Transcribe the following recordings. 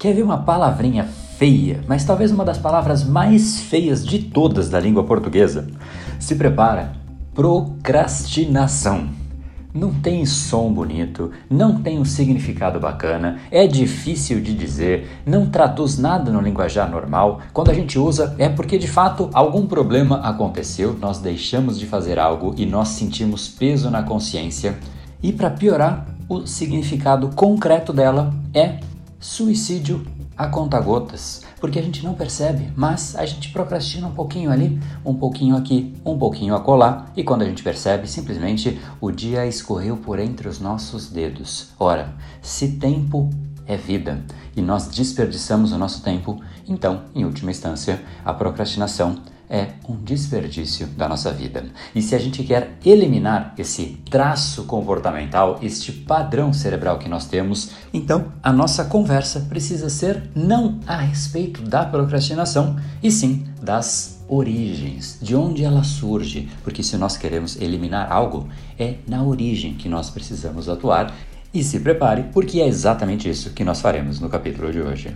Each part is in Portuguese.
Quer ver uma palavrinha feia, mas talvez uma das palavras mais feias de todas da língua portuguesa? Se prepara. Procrastinação. Não tem som bonito, não tem um significado bacana, é difícil de dizer, não traduz nada no linguajar normal. Quando a gente usa, é porque de fato algum problema aconteceu, nós deixamos de fazer algo e nós sentimos peso na consciência. E para piorar, o significado concreto dela é suicídio a conta-gotas, porque a gente não percebe, mas a gente procrastina um pouquinho ali, um pouquinho aqui, um pouquinho acolá, e quando a gente percebe, simplesmente o dia escorreu por entre os nossos dedos. Ora, se tempo é vida e nós desperdiçamos o nosso tempo, então, em última instância, a procrastinação é um desperdício da nossa vida. E se a gente quer eliminar esse traço comportamental, este padrão cerebral que nós temos, então a nossa conversa precisa ser não a respeito da procrastinação, e sim das origens, de onde ela surge, porque se nós queremos eliminar algo, é na origem que nós precisamos atuar. E se prepare, porque é exatamente isso que nós faremos no capítulo de hoje.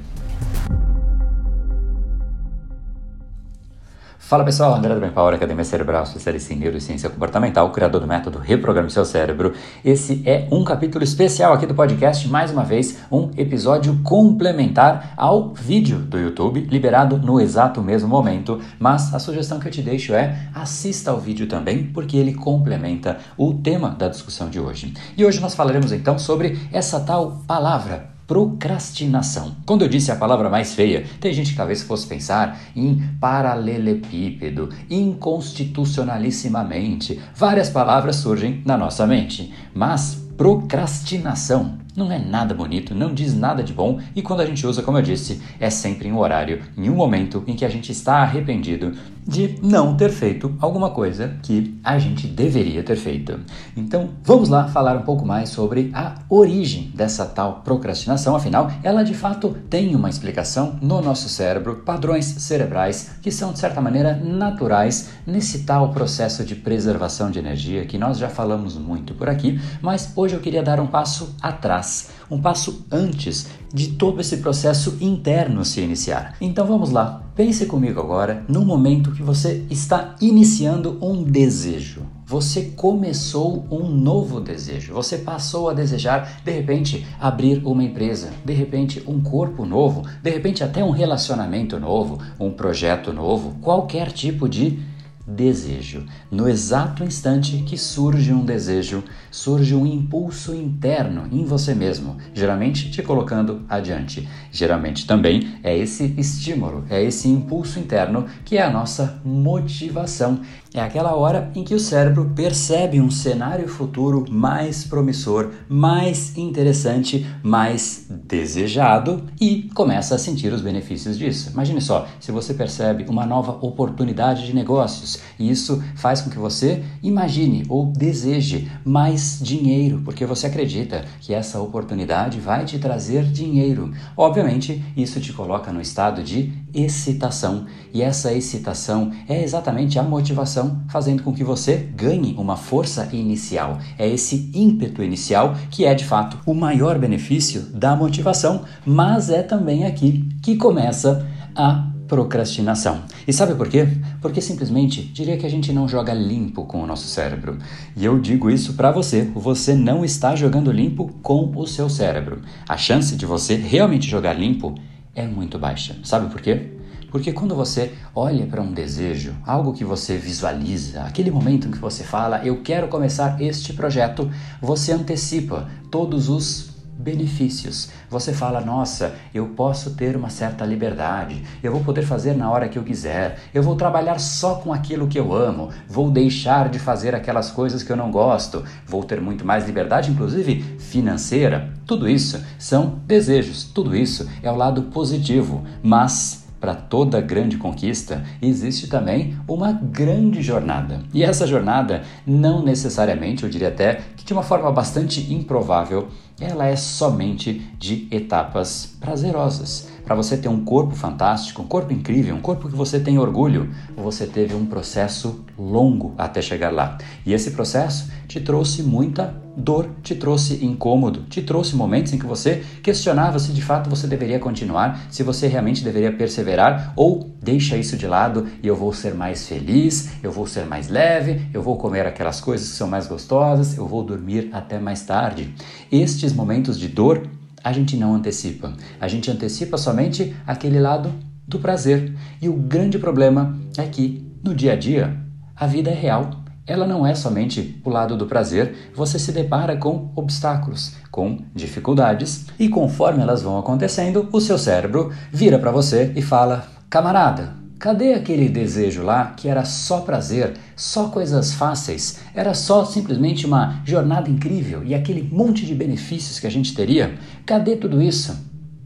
Fala pessoal, André do Brain Power, Academia Cerebral, especialista em neurociência comportamental, criador do método Reprograme Seu Cérebro. Esse é um capítulo especial aqui do podcast, mais uma vez, um episódio complementar ao vídeo do YouTube, liberado no exato mesmo momento. Mas a sugestão que eu te deixo é assista ao vídeo também, porque ele complementa o tema da discussão de hoje. E hoje nós falaremos então sobre essa tal palavra procrastinação. Quando eu disse a palavra mais feia, tem gente que talvez fosse pensar em paralelepípedo, inconstitucionalissimamente. Várias palavras surgem na nossa mente, mas procrastinação não é nada bonito, não diz nada de bom e quando a gente usa, como eu disse, é sempre em um horário, em um momento em que a gente está arrependido de não ter feito alguma coisa que a gente deveria ter feito. Então, vamos lá falar um pouco mais sobre a origem dessa tal procrastinação, afinal, ela de fato tem uma explicação no nosso cérebro, padrões cerebrais que são de certa maneira naturais nesse tal processo de preservação de energia que nós já falamos muito por aqui, mas hoje eu queria dar um passo atrás, um passo antes de todo esse processo interno se iniciar. Então vamos lá, pense comigo agora no momento que você está iniciando um desejo. Você começou um novo desejo. Você passou a desejar, de repente, abrir uma empresa, de repente, um corpo novo, de repente, até um relacionamento novo, um projeto novo, qualquer tipo de desejo. No exato instante que surge um desejo, surge um impulso interno em você mesmo, geralmente te colocando adiante. Geralmente também é esse estímulo, é esse impulso interno que é a nossa motivação. É aquela hora em que o cérebro percebe um cenário futuro mais promissor, mais interessante, mais desejado e começa a sentir os benefícios disso. Imagine só, se você percebe uma nova oportunidade de negócios e isso faz com que você imagine ou deseje mais dinheiro, porque você acredita que essa oportunidade vai te trazer dinheiro. Obviamente, isso te coloca no estado de excitação e essa excitação é exatamente a motivação fazendo com que você ganhe uma força inicial. É esse ímpeto inicial que é de fato o maior benefício da motivação, mas é também aqui que começa a procrastinação. E sabe por quê? Porque simplesmente diria que a gente não joga limpo com o nosso cérebro. E eu digo isso para você, você não está jogando limpo com o seu cérebro. A chance de você realmente jogar limpo é muito baixa. Sabe por quê? Porque quando você olha para um desejo, algo que você visualiza, aquele momento em que você fala, eu quero começar este projeto, você antecipa todos os benefícios. Você fala, nossa, eu posso ter uma certa liberdade, eu vou poder fazer na hora que eu quiser, eu vou trabalhar só com aquilo que eu amo, vou deixar de fazer aquelas coisas que eu não gosto, vou ter muito mais liberdade, inclusive financeira. Tudo isso são desejos, tudo isso é o lado positivo, mas para toda grande conquista existe também uma grande jornada. E essa jornada, não necessariamente, eu diria até que de uma forma bastante improvável, ela é somente de etapas prazerosas. Para você ter um corpo fantástico, um corpo incrível, um corpo que você tem orgulho, você teve um processo longo até chegar lá. E esse processo te trouxe muita dor, te trouxe incômodo, te trouxe momentos em que você questionava se de fato você deveria continuar, se você realmente deveria perseverar ou deixa isso de lado e eu vou ser mais feliz, eu vou ser mais leve, eu vou comer aquelas coisas que são mais gostosas, eu vou dormir até mais tarde. Estes momentos de dor a gente não antecipa. A gente antecipa somente aquele lado do prazer. E o grande problema é que, no dia a dia, a vida é real. Ela não é somente o lado do prazer, você se depara com obstáculos, com dificuldades, e conforme elas vão acontecendo, o seu cérebro vira para você e fala: camarada, Cadê aquele desejo lá que era só prazer, só coisas fáceis, era só simplesmente uma jornada incrível e aquele monte de benefícios que a gente teria? Cadê tudo isso?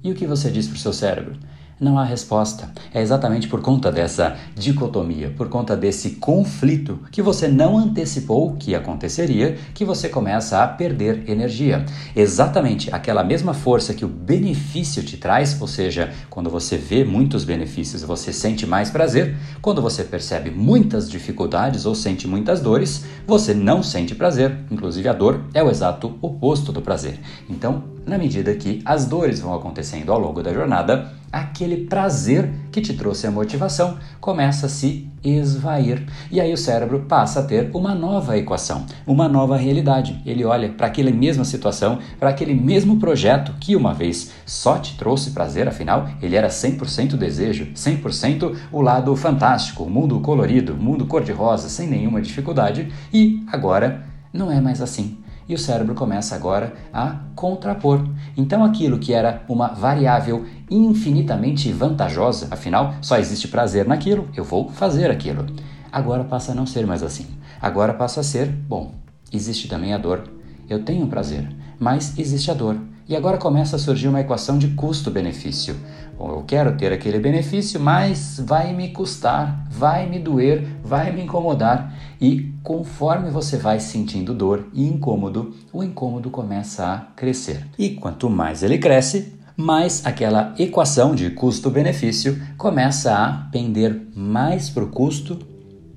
E o que você diz para o seu cérebro? Não há resposta. É exatamente por conta dessa dicotomia, por conta desse conflito que você não antecipou que aconteceria, que você começa a perder energia. Exatamente aquela mesma força que o benefício te traz, ou seja, quando você vê muitos benefícios, você sente mais prazer. Quando você percebe muitas dificuldades ou sente muitas dores, você não sente prazer. Inclusive, a dor é o exato oposto do prazer. Então, na medida que as dores vão acontecendo ao longo da jornada, aquele prazer que te trouxe a motivação começa a se esvair. E aí o cérebro passa a ter uma nova equação, uma nova realidade. Ele olha para aquela mesma situação, para aquele mesmo projeto que uma vez só te trouxe prazer, afinal, ele era 100% desejo, 100% o lado fantástico, o mundo colorido, o mundo cor-de-rosa, sem nenhuma dificuldade, e agora não é mais assim e o cérebro começa agora a contrapor. Então, aquilo que era uma variável infinitamente vantajosa, afinal, só existe prazer naquilo, eu vou fazer aquilo. Agora passa a não ser mais assim. Agora passa a ser, bom, existe também a dor. Eu tenho prazer, mas existe a dor. E agora começa a surgir uma equação de custo-benefício. Eu quero ter aquele benefício, mas vai me custar, vai me doer, vai me incomodar. E conforme você vai sentindo dor e incômodo, o incômodo começa a crescer. E quanto mais ele cresce, mais aquela equação de custo-benefício começa a pender mais para o custo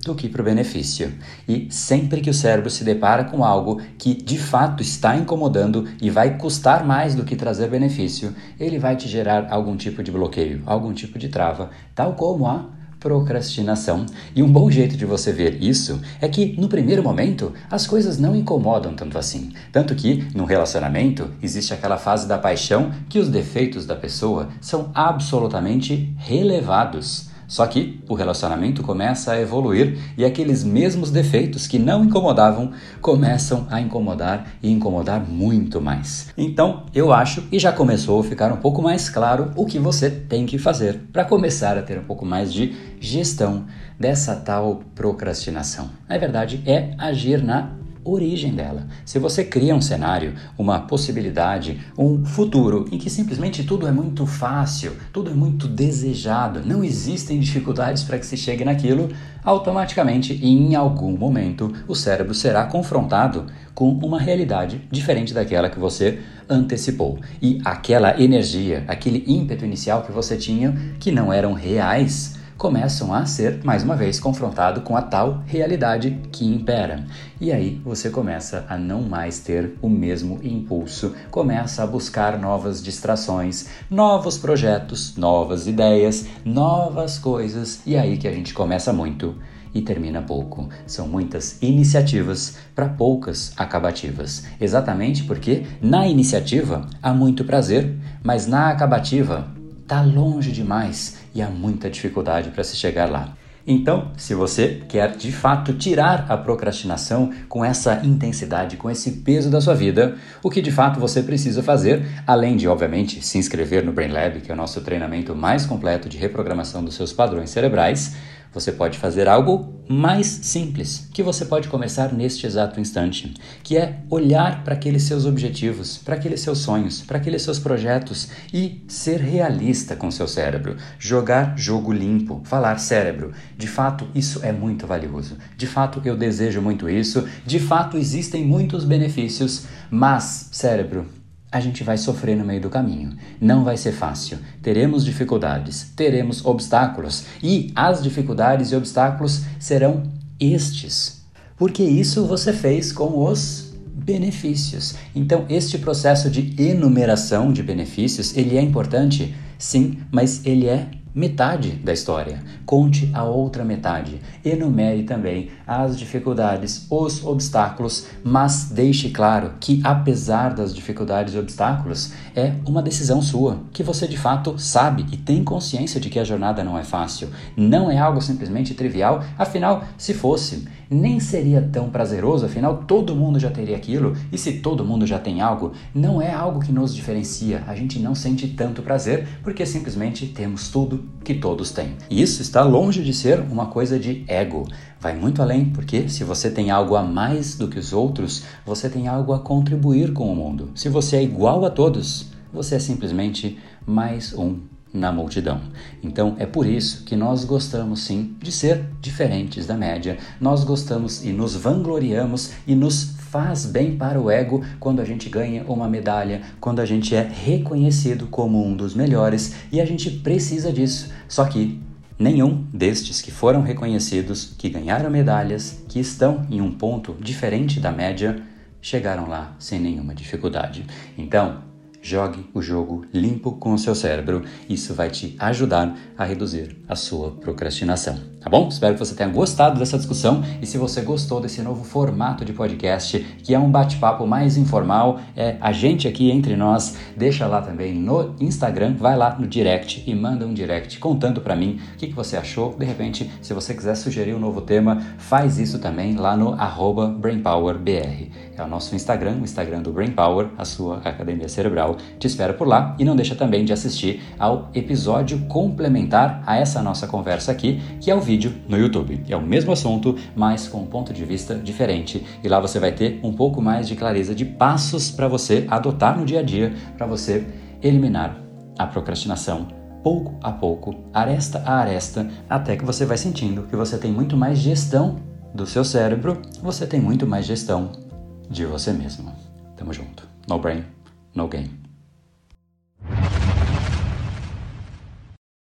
do que para o benefício. E sempre que o cérebro se depara com algo que de fato está incomodando e vai custar mais do que trazer benefício, ele vai te gerar algum tipo de bloqueio, algum tipo de trava, tal como a procrastinação. E um bom jeito de você ver isso é que, no primeiro momento, as coisas não incomodam tanto assim. Tanto que, no relacionamento, existe aquela fase da paixão que os defeitos da pessoa são absolutamente relevados. Só que o relacionamento começa a evoluir e aqueles mesmos defeitos que não incomodavam começam a incomodar e incomodar muito mais. Então, eu acho e já começou a ficar um pouco mais claro o que você tem que fazer para começar a ter um pouco mais de gestão dessa tal procrastinação. Na verdade, é agir na origem dela. Se você cria um cenário, uma possibilidade, um futuro em que simplesmente tudo é muito fácil, tudo é muito desejado, não existem dificuldades para que se chegue naquilo, automaticamente, em algum momento, o cérebro será confrontado com uma realidade diferente daquela que você antecipou. E aquela energia, aquele ímpeto inicial que você tinha, que não eram reais, começam a ser, mais uma vez, confrontado com a tal realidade que impera. E aí você começa a não mais ter o mesmo impulso, começa a buscar novas distrações, novos projetos, novas ideias, novas coisas, e aí que a gente começa muito e termina pouco. São muitas iniciativas para poucas acabativas. Exatamente porque na iniciativa há muito prazer, mas na acabativa está longe demais e há muita dificuldade para se chegar lá. Então, se você quer de fato tirar a procrastinação com essa intensidade, com esse peso da sua vida, o que de fato você precisa fazer, além de, obviamente, se inscrever no Brain Lab, que é o nosso treinamento mais completo de reprogramação dos seus padrões cerebrais, você pode fazer algo mais simples, que você pode começar neste exato instante, que é olhar para aqueles seus objetivos, para aqueles seus sonhos, para aqueles seus projetos e ser realista com seu cérebro, jogar jogo limpo, falar cérebro, de fato isso é muito valioso. De fato eu desejo muito isso, de fato existem muitos benefícios, mas cérebro, a gente vai sofrer no meio do caminho. Não vai ser fácil. Teremos dificuldades, teremos obstáculos e as dificuldades e obstáculos serão estes. Porque isso você fez com os benefícios. Então, este processo de enumeração de benefícios, ele é importante, sim, mas ele é metade da história. Conte a outra metade. Enumere também as dificuldades, os obstáculos, mas deixe claro que, apesar das dificuldades e obstáculos, é uma decisão sua, que você de fato sabe e tem consciência de que a jornada não é fácil. Não é algo simplesmente trivial, afinal, se fosse, nem seria tão prazeroso, afinal, todo mundo já teria aquilo, e se todo mundo já tem algo, não é algo que nos diferencia. A gente não sente tanto prazer porque simplesmente temos tudo que todos têm. E isso está longe de ser uma coisa de ego. Vai muito além, porque se você tem algo a mais do que os outros, você tem algo a contribuir com o mundo. Se você é igual a todos, você é simplesmente mais um na multidão. Então é por isso que nós gostamos sim de ser diferentes da média. Nós gostamos e nos vangloriamos e nos faz bem para o ego quando a gente ganha uma medalha, quando a gente é reconhecido como um dos melhores e a gente precisa disso. Só que nenhum destes que foram reconhecidos, que ganharam medalhas, que estão em um ponto diferente da média, chegaram lá sem nenhuma dificuldade. Então, Jogue o jogo limpo com o seu cérebro. Isso vai te ajudar a reduzir a sua procrastinação. Tá bom? Espero que você tenha gostado dessa discussão e se você gostou desse novo formato de podcast, que é um bate-papo mais informal, é a gente aqui entre nós, deixa lá também no Instagram, vai lá no direct e manda um direct contando para mim o que, que você achou. De repente, se você quiser sugerir um novo tema, faz isso também lá no BrainPowerBR. É o nosso Instagram, o Instagram do BrainPower, a sua academia cerebral. Te espero por lá e não deixa também de assistir ao episódio complementar a essa nossa conversa aqui, que é o vídeo no YouTube. É o mesmo assunto, mas com um ponto de vista diferente. E lá você vai ter um pouco mais de clareza de passos para você adotar no dia a dia, para você eliminar a procrastinação pouco a pouco, aresta a aresta, até que você vai sentindo que você tem muito mais gestão do seu cérebro, você tem muito mais gestão de você mesmo. Tamo junto. No brain, no game.